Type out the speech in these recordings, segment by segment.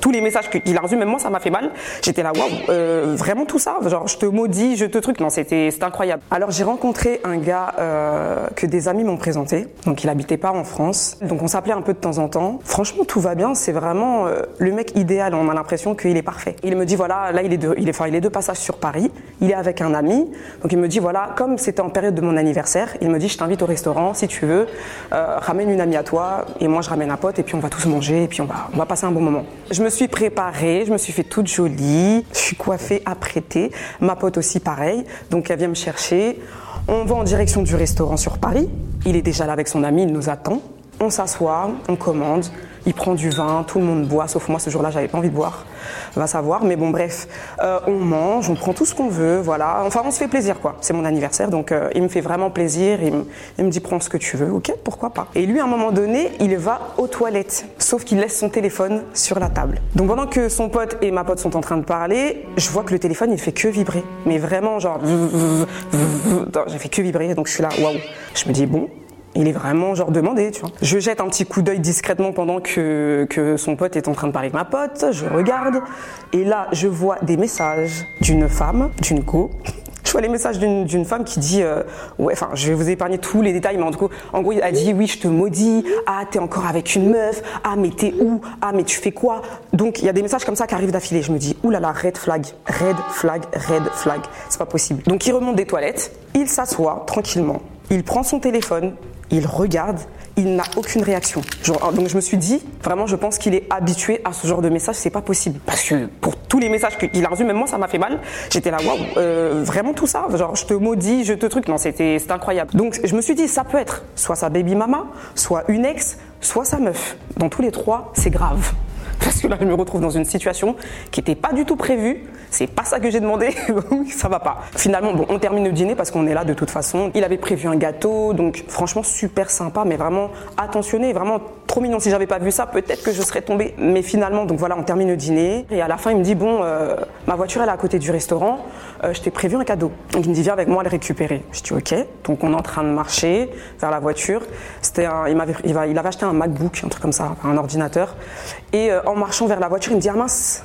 tous les messages qu'il a reçus, même moi ça m'a fait mal. J'étais là, waouh, euh, vraiment tout ça, genre je te maudis, je te truc, non c'était incroyable. Alors j'ai rencontré un gars euh, que des amis m'ont présenté, donc il habitait pas en France, donc on s'appelait un peu de temps en temps. Franchement tout va bien, c'est vraiment euh, le mec idéal, on a l'impression qu'il est parfait. Il me dit voilà, là il est de, il est, il est de passage sur Paris, il est avec un ami, donc il me dit voilà, comme c'était en période de mon anniversaire, il me dit je t'invite au restaurant si tu veux, ramène une amie à toi. Et moi je ramène un pote. Et puis on va tous manger. Et puis on va, on va passer un bon moment. Je me suis préparée, je me suis fait toute jolie, je suis coiffée, apprêtée, ma pote aussi pareil, donc elle vient me chercher. On va en direction du restaurant sur Paris. Il est déjà là avec son ami, il nous attend. On s'assoit, on commande, il prend du vin, tout le monde boit, sauf moi ce jour-là, j'avais pas envie de boire. Va savoir, mais bon, bref, euh, on mange, on prend tout ce qu'on veut, voilà. Enfin, on se fait plaisir, quoi. C'est mon anniversaire, donc euh, il me fait vraiment plaisir. Il me, il me dit prends ce que tu veux, ok, pourquoi pas. Et lui, à un moment donné, il va aux toilettes, sauf qu'il laisse son téléphone sur la table. Donc pendant que son pote et ma pote sont en train de parler, je vois que le téléphone, il fait que vibrer, mais vraiment genre, j'ai fait que vibrer, donc je suis là, waouh. Je me dis bon, il est vraiment genre demandé, tu vois. Je jette un petit coup d'œil discrètement pendant que, que son pote est en train de parler avec ma pote, je regarde, et là, je vois des messages d'une femme, d'une go. Je vois les messages d'une femme qui dit, euh, ouais, enfin, je vais vous épargner tous les détails, mais en, tout cas, en gros, elle dit, oui, je te maudis, ah, t'es encore avec une meuf, ah, mais t'es où, ah, mais tu fais quoi? Donc, il y a des messages comme ça qui arrivent d'affilée. Je me dis, oulala, red flag, red flag, red flag, c'est pas possible. Donc, il remonte des toilettes, il s'assoit tranquillement, il prend son téléphone, il regarde, il n'a aucune réaction. Genre, donc je me suis dit, vraiment, je pense qu'il est habitué à ce genre de message, c'est pas possible. Parce que pour tous les messages qu'il a reçus, même moi, ça m'a fait mal. J'étais là, waouh, euh, vraiment tout ça, genre, je te maudis, je te truc. Non, c'était incroyable. Donc je me suis dit, ça peut être soit sa baby mama, soit une ex, soit sa meuf. Dans tous les trois, c'est grave. Parce que là, je me retrouve dans une situation qui n'était pas du tout prévue. C'est pas ça que j'ai demandé, ça va pas. Finalement, bon, on termine le dîner parce qu'on est là de toute façon. Il avait prévu un gâteau, donc franchement super sympa, mais vraiment attentionné, vraiment trop mignon. Si j'avais pas vu ça, peut-être que je serais tombée. Mais finalement, donc voilà, on termine le dîner et à la fin, il me dit bon, euh, ma voiture elle est à côté du restaurant, euh, je t'ai prévu un cadeau. Donc il me dit viens avec moi le récupérer. Je dis ok. Donc on est en train de marcher vers la voiture. C'était il il, avait acheté un MacBook, un truc comme ça, un ordinateur. Et euh, en marchant vers la voiture, il me dit ah mince.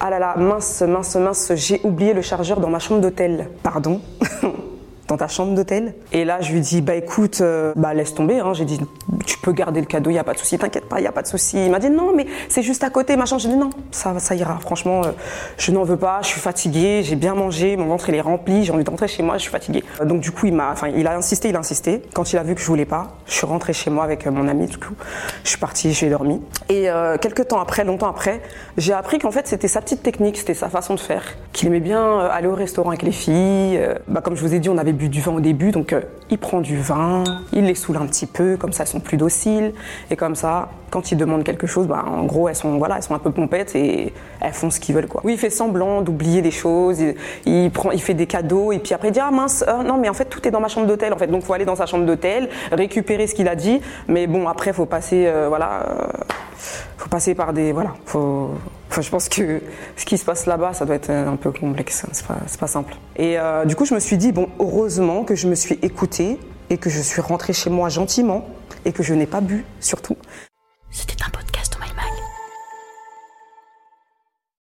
Ah là là, mince, mince, mince, j'ai oublié le chargeur dans ma chambre d'hôtel. Pardon? Dans ta chambre d'hôtel? Et là, je lui dis, bah écoute, euh, bah laisse tomber. Hein. J'ai dit, tu peux garder le cadeau, il y a pas de souci, t'inquiète pas, il y a pas de souci. Il m'a dit non, mais c'est juste à côté, machin. J'ai dit non, ça, ça ira. Franchement, euh, je n'en veux pas. Je suis fatiguée, j'ai bien mangé, mon ventre est rempli, j'ai envie d'entrer chez moi, je suis fatiguée. Euh, donc du coup, il m'a, enfin, il a insisté, il a insisté. Quand il a vu que je voulais pas, je suis rentrée chez moi avec mon ami. Du coup, je suis partie, j'ai dormi. Et quelques temps après, longtemps après, j'ai appris qu'en fait c'était sa petite technique, c'était sa façon de faire. Qu'il aimait bien aller au restaurant avec les filles. bah, comme je vous ai dit, on avait bu du vin au début, donc euh, il prend du vin, il les saoule un petit peu, comme ça elles sont plus et comme ça, quand ils demandent quelque chose, bah, en gros elles sont voilà, elles sont un peu pompettes et elles font ce qu'ils veulent quoi. Oui, il fait semblant d'oublier des choses, il, prend, il fait des cadeaux et puis après il dit ah mince, euh, non mais en fait tout est dans ma chambre d'hôtel en fait, donc faut aller dans sa chambre d'hôtel, récupérer ce qu'il a dit, mais bon après faut passer euh, voilà, faut passer par des voilà, je pense que ce qui se passe là-bas, ça doit être un peu complexe. C'est pas, pas simple. Et euh, du coup, je me suis dit, bon, heureusement que je me suis écoutée et que je suis rentrée chez moi gentiment et que je n'ai pas bu, surtout.